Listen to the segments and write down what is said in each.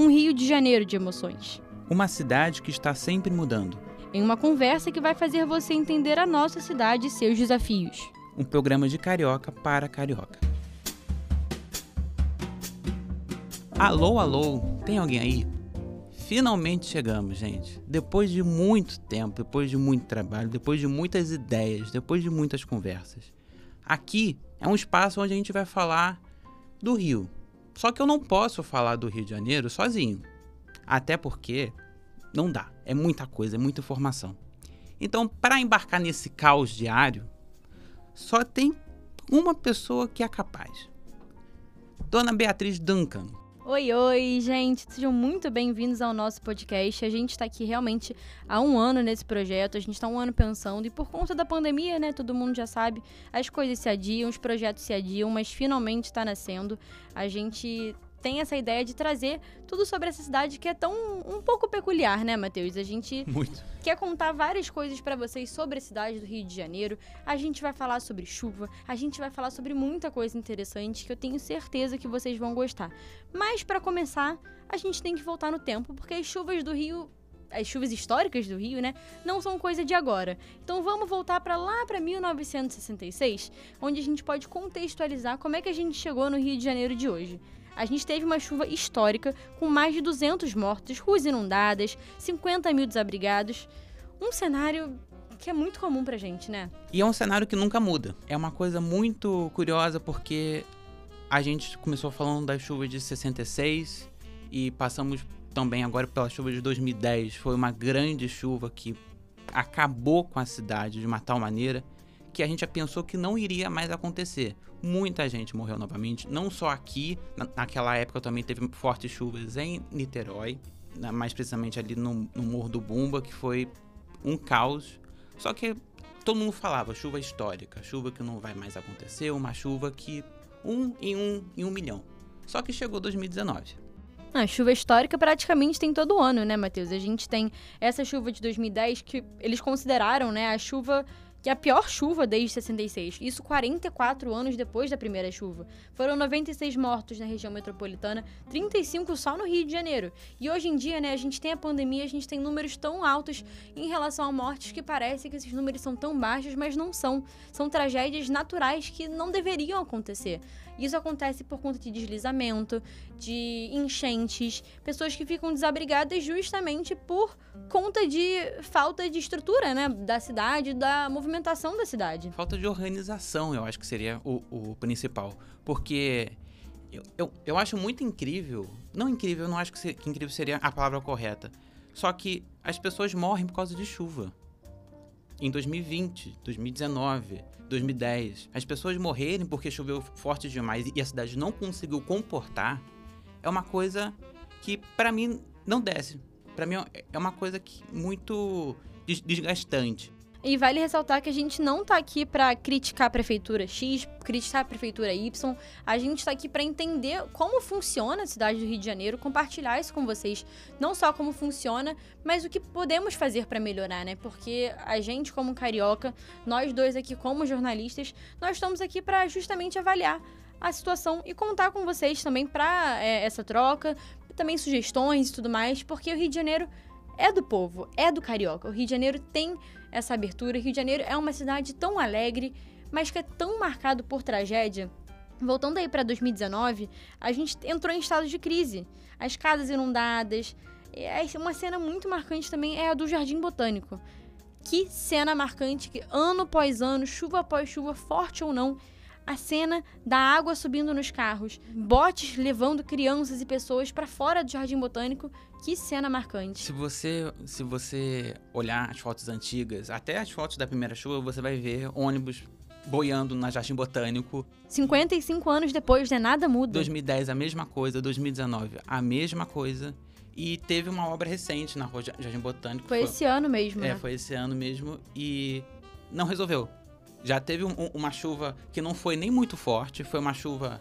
um Rio de Janeiro de emoções. Uma cidade que está sempre mudando. Em uma conversa que vai fazer você entender a nossa cidade e seus desafios. Um programa de carioca para carioca. Alô, alô, tem alguém aí? Finalmente chegamos, gente. Depois de muito tempo, depois de muito trabalho, depois de muitas ideias, depois de muitas conversas. Aqui é um espaço onde a gente vai falar do Rio. Só que eu não posso falar do Rio de Janeiro sozinho. Até porque não dá. É muita coisa, é muita informação. Então, para embarcar nesse caos diário, só tem uma pessoa que é capaz. Dona Beatriz Duncan. Oi, oi, gente, sejam muito bem-vindos ao nosso podcast. A gente está aqui realmente há um ano nesse projeto, a gente está um ano pensando, e por conta da pandemia, né, todo mundo já sabe, as coisas se adiam, os projetos se adiam, mas finalmente está nascendo. A gente tem essa ideia de trazer tudo sobre essa cidade que é tão um pouco peculiar, né, Matheus? A gente Muito. quer contar várias coisas para vocês sobre a cidade do Rio de Janeiro. A gente vai falar sobre chuva, a gente vai falar sobre muita coisa interessante que eu tenho certeza que vocês vão gostar. Mas para começar, a gente tem que voltar no tempo, porque as chuvas do Rio as chuvas históricas do Rio, né, não são coisa de agora. Então vamos voltar para lá para 1966, onde a gente pode contextualizar como é que a gente chegou no Rio de Janeiro de hoje a gente teve uma chuva histórica com mais de 200 mortos, ruas inundadas, 50 mil desabrigados. Um cenário que é muito comum pra gente, né? E é um cenário que nunca muda. É uma coisa muito curiosa porque a gente começou falando das chuvas de 66 e passamos também agora pela chuva de 2010. Foi uma grande chuva que acabou com a cidade de uma tal maneira que a gente já pensou que não iria mais acontecer. Muita gente morreu novamente, não só aqui, na, naquela época também teve fortes chuvas em Niterói, mais precisamente ali no, no Morro do Bumba, que foi um caos. Só que todo mundo falava chuva histórica, chuva que não vai mais acontecer, uma chuva que um em um em um milhão. Só que chegou 2019. A chuva histórica praticamente tem todo ano, né, Matheus? A gente tem essa chuva de 2010 que eles consideraram, né, a chuva que é a pior chuva desde 66. Isso 44 anos depois da primeira chuva. Foram 96 mortos na região metropolitana, 35 só no Rio de Janeiro. E hoje em dia, né, a gente tem a pandemia, a gente tem números tão altos em relação a mortes que parece que esses números são tão baixos, mas não são. São tragédias naturais que não deveriam acontecer. Isso acontece por conta de deslizamento, de enchentes, pessoas que ficam desabrigadas justamente por conta de falta de estrutura, né, da cidade, da movimentação da cidade. Falta de organização, eu acho que seria o, o principal, porque eu, eu, eu, acho muito incrível, não incrível, eu não acho que, que incrível seria a palavra correta, só que as pessoas morrem por causa de chuva. Em 2020, 2019, 2010, as pessoas morrerem porque choveu forte demais e a cidade não conseguiu comportar, é uma coisa que para mim não desce. Para mim é uma coisa que muito desgastante. E vale ressaltar que a gente não tá aqui para criticar a prefeitura X, criticar a prefeitura Y. A gente está aqui para entender como funciona a cidade do Rio de Janeiro, compartilhar isso com vocês, não só como funciona, mas o que podemos fazer para melhorar, né? Porque a gente como carioca, nós dois aqui como jornalistas, nós estamos aqui para justamente avaliar a situação e contar com vocês também para é, essa troca, também sugestões e tudo mais, porque o Rio de Janeiro é do povo, é do carioca. O Rio de Janeiro tem essa abertura. O Rio de Janeiro é uma cidade tão alegre, mas que é tão marcado por tragédia. Voltando aí para 2019, a gente entrou em estado de crise. As casas inundadas. Uma cena muito marcante também é a do Jardim Botânico. Que cena marcante que ano após ano, chuva após chuva, forte ou não, a cena da água subindo nos carros, botes levando crianças e pessoas para fora do Jardim Botânico. Que cena marcante. Se você, se você olhar as fotos antigas, até as fotos da primeira chuva, você vai ver ônibus boiando na Jardim Botânico. 55 anos depois, né? Nada muda. 2010 a mesma coisa, 2019 a mesma coisa. E teve uma obra recente na Rua Jardim Botânico. Foi, foi esse ano mesmo, É, né? foi esse ano mesmo e não resolveu. Já teve um, uma chuva que não foi nem muito forte, foi uma chuva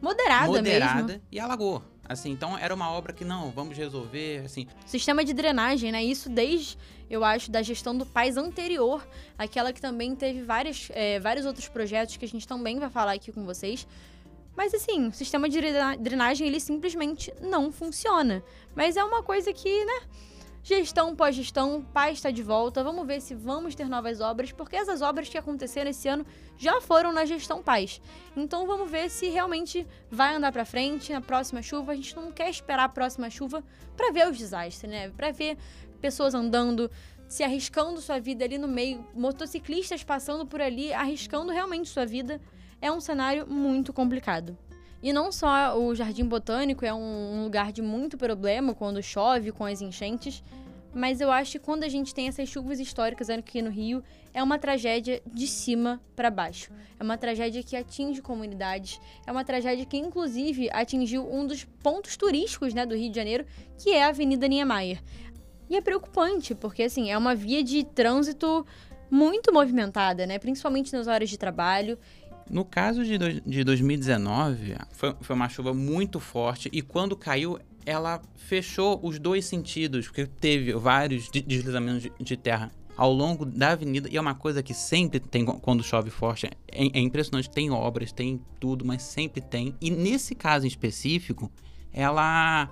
moderada, moderada mesmo. e alagou. Assim, então era uma obra que não, vamos resolver, assim. Sistema de drenagem, né? Isso desde, eu acho, da gestão do país anterior, aquela que também teve várias, é, vários outros projetos que a gente também vai falar aqui com vocês. Mas assim, o sistema de drenagem ele simplesmente não funciona. Mas é uma coisa que, né? Gestão pós-gestão, paz está de volta. Vamos ver se vamos ter novas obras, porque essas obras que aconteceram esse ano já foram na gestão paz. Então vamos ver se realmente vai andar para frente na próxima chuva. A gente não quer esperar a próxima chuva para ver os desastres, né? Para ver pessoas andando, se arriscando sua vida ali no meio, motociclistas passando por ali, arriscando realmente sua vida. É um cenário muito complicado. E não só o Jardim Botânico é um lugar de muito problema quando chove com as enchentes, mas eu acho que quando a gente tem essas chuvas históricas aqui no Rio, é uma tragédia de cima para baixo. É uma tragédia que atinge comunidades, é uma tragédia que inclusive atingiu um dos pontos turísticos, né, do Rio de Janeiro, que é a Avenida Niemeyer. E é preocupante, porque assim, é uma via de trânsito muito movimentada, né, principalmente nas horas de trabalho. No caso de, do, de 2019, foi, foi uma chuva muito forte e quando caiu, ela fechou os dois sentidos, porque teve vários deslizamentos de, de terra ao longo da avenida e é uma coisa que sempre tem quando chove forte. É, é, impressionante, tem obras, tem tudo, mas sempre tem. E nesse caso em específico, ela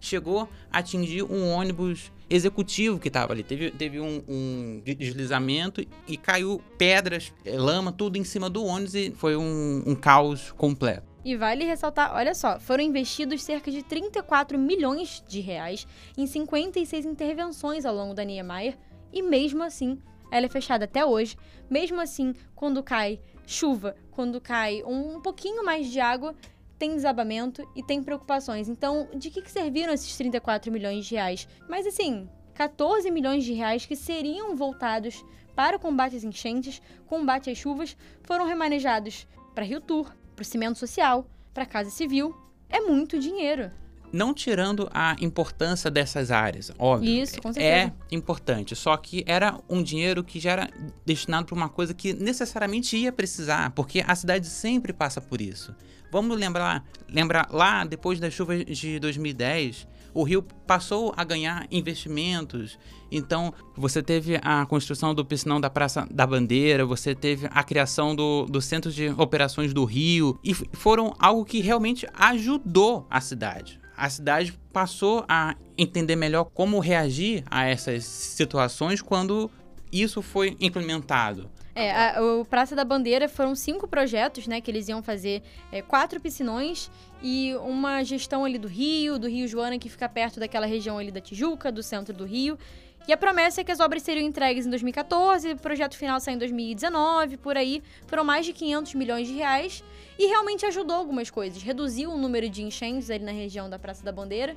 chegou a atingir um ônibus executivo que estava ali. Teve, teve um, um, deslizamento e caiu pedras, eh, lama, tudo em cima do ônibus e foi um, um caos completo. E vale ressaltar, olha só, foram investidos cerca de 34 milhões de reais em 56 intervenções ao longo da Niemeyer e mesmo assim ela é fechada até hoje. Mesmo assim, quando cai chuva, quando cai um pouquinho mais de água, tem desabamento e tem preocupações. Então, de que, que serviram esses 34 milhões de reais? Mas assim, 14 milhões de reais que seriam voltados para o combate às enchentes, combate às chuvas, foram remanejados para Rio Tour, para o cimento social, para a Casa Civil. É muito dinheiro. Não tirando a importância dessas áreas, óbvio. Isso, com certeza. É importante. Só que era um dinheiro que já era destinado para uma coisa que necessariamente ia precisar, porque a cidade sempre passa por isso. Vamos lembrar, lembrar lá depois das chuvas de 2010, o Rio passou a ganhar investimentos. Então, você teve a construção do piscinão da Praça da Bandeira, você teve a criação do, do Centro de Operações do Rio, e foram algo que realmente ajudou a cidade. A cidade passou a entender melhor como reagir a essas situações quando isso foi implementado. É, a, o Praça da Bandeira foram cinco projetos, né, que eles iam fazer é, quatro piscinões e uma gestão ali do Rio, do Rio Joana, que fica perto daquela região ali da Tijuca, do centro do Rio. E a promessa é que as obras seriam entregues em 2014, o projeto final sai em 2019, por aí. Foram mais de 500 milhões de reais e realmente ajudou algumas coisas. Reduziu o número de enchentes ali na região da Praça da Bandeira,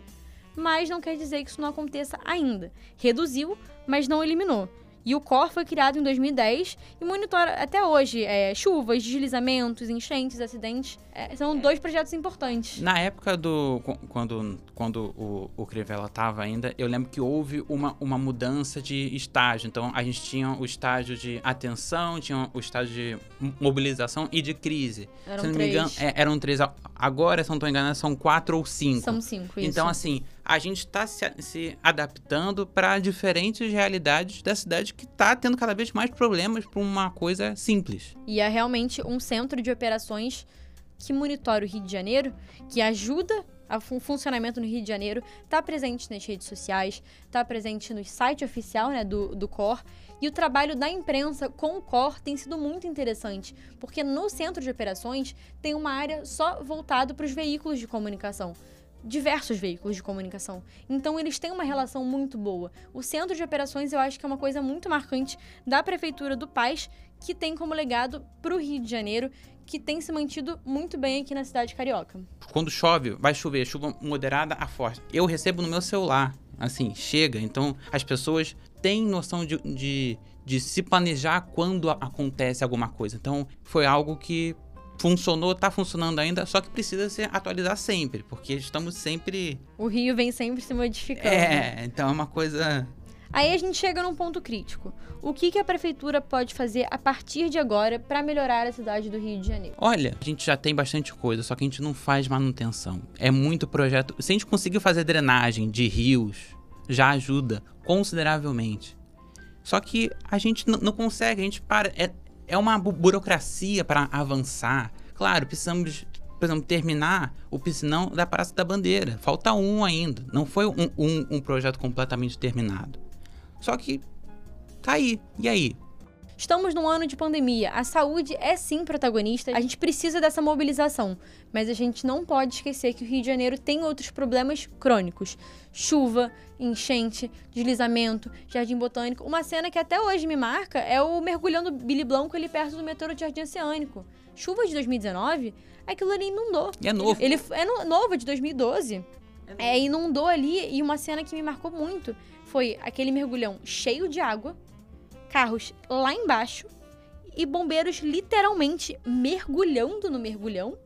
mas não quer dizer que isso não aconteça ainda. Reduziu, mas não eliminou. E o COR foi criado em 2010 e monitora até hoje é, chuvas, deslizamentos, enchentes, acidentes. É, são dois projetos importantes. Na época do. Quando, quando o, o Crivella estava ainda, eu lembro que houve uma, uma mudança de estágio. Então a gente tinha o estágio de atenção, tinha o estágio de mobilização e de crise. Eram se não três. me engano, é, eram três. Agora, se não estou enganado, são quatro ou cinco. São cinco, isso. Então, assim, a gente está se, se, adaptando para diferentes realidades da cidade que está tendo cada vez mais problemas para uma coisa simples. E é realmente um centro de operações que monitora o Rio de Janeiro, que ajuda o funcionamento no Rio de Janeiro, está presente nas redes sociais, está presente no site oficial né, do, do COR. E o trabalho da imprensa com o COR tem sido muito interessante, porque no centro de operações tem uma área só voltada para os veículos de comunicação diversos veículos de comunicação. Então eles têm uma relação muito boa. O centro de operações eu acho que é uma coisa muito marcante da prefeitura do Paz, que tem como legado para o Rio de Janeiro, que tem se mantido muito bem aqui na cidade carioca. Quando chove, vai chover, chuva moderada a forte. Eu recebo no meu celular, assim, chega. Então as pessoas têm noção de, de, de se planejar quando acontece alguma coisa. Então foi algo que funcionou, está funcionando ainda, só que precisa se atualizar sempre, porque estamos sempre. O Rio vem sempre se modificando. É, então é uma coisa. Aí a gente chega num ponto crítico. O que, que a prefeitura pode fazer a partir de agora para melhorar a cidade do Rio de Janeiro? Olha, a gente já tem bastante coisa, só que a gente não faz manutenção. É muito projeto. Se a gente conseguir fazer drenagem de rios, já ajuda consideravelmente. Só que a gente não consegue, a gente para. É, é uma burocracia para avançar. Claro, precisamos por exemplo, terminar o piscinão da Praça da Bandeira. Falta um ainda. Não foi um, um, um projeto completamente terminado. Só que tá aí. E aí? Estamos num ano de pandemia. A saúde é sim protagonista. A gente precisa dessa mobilização. Mas a gente não pode esquecer que o Rio de Janeiro tem outros problemas crônicos: chuva, enchente, deslizamento, jardim botânico. Uma cena que até hoje me marca é o mergulhando Billy Blanco ali perto do metrô do Jardim Oceânico. Chuva de 2019, aquilo ali inundou. E é novo. Ele é no, novo, de 2012. É, inundou ali e uma cena que me marcou muito foi aquele mergulhão cheio de água carros lá embaixo e bombeiros literalmente mergulhando no mergulhão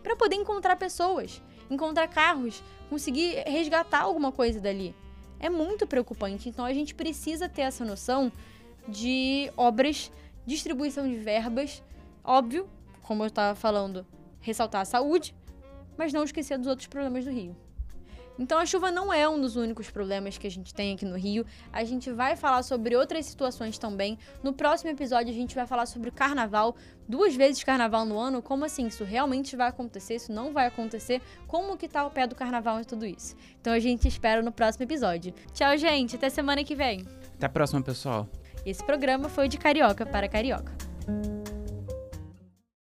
para poder encontrar pessoas, encontrar carros, conseguir resgatar alguma coisa dali. É muito preocupante. Então a gente precisa ter essa noção de obras, distribuição de verbas, óbvio, como eu estava falando, ressaltar a saúde, mas não esquecer dos outros problemas do Rio. Então a chuva não é um dos únicos problemas que a gente tem aqui no Rio. A gente vai falar sobre outras situações também. No próximo episódio a gente vai falar sobre o carnaval, duas vezes carnaval no ano, como assim isso realmente vai acontecer, isso não vai acontecer, como que tá o pé do carnaval e tudo isso. Então a gente espera no próximo episódio. Tchau, gente, até semana que vem. Até a próxima, pessoal. Esse programa foi de Carioca para Carioca.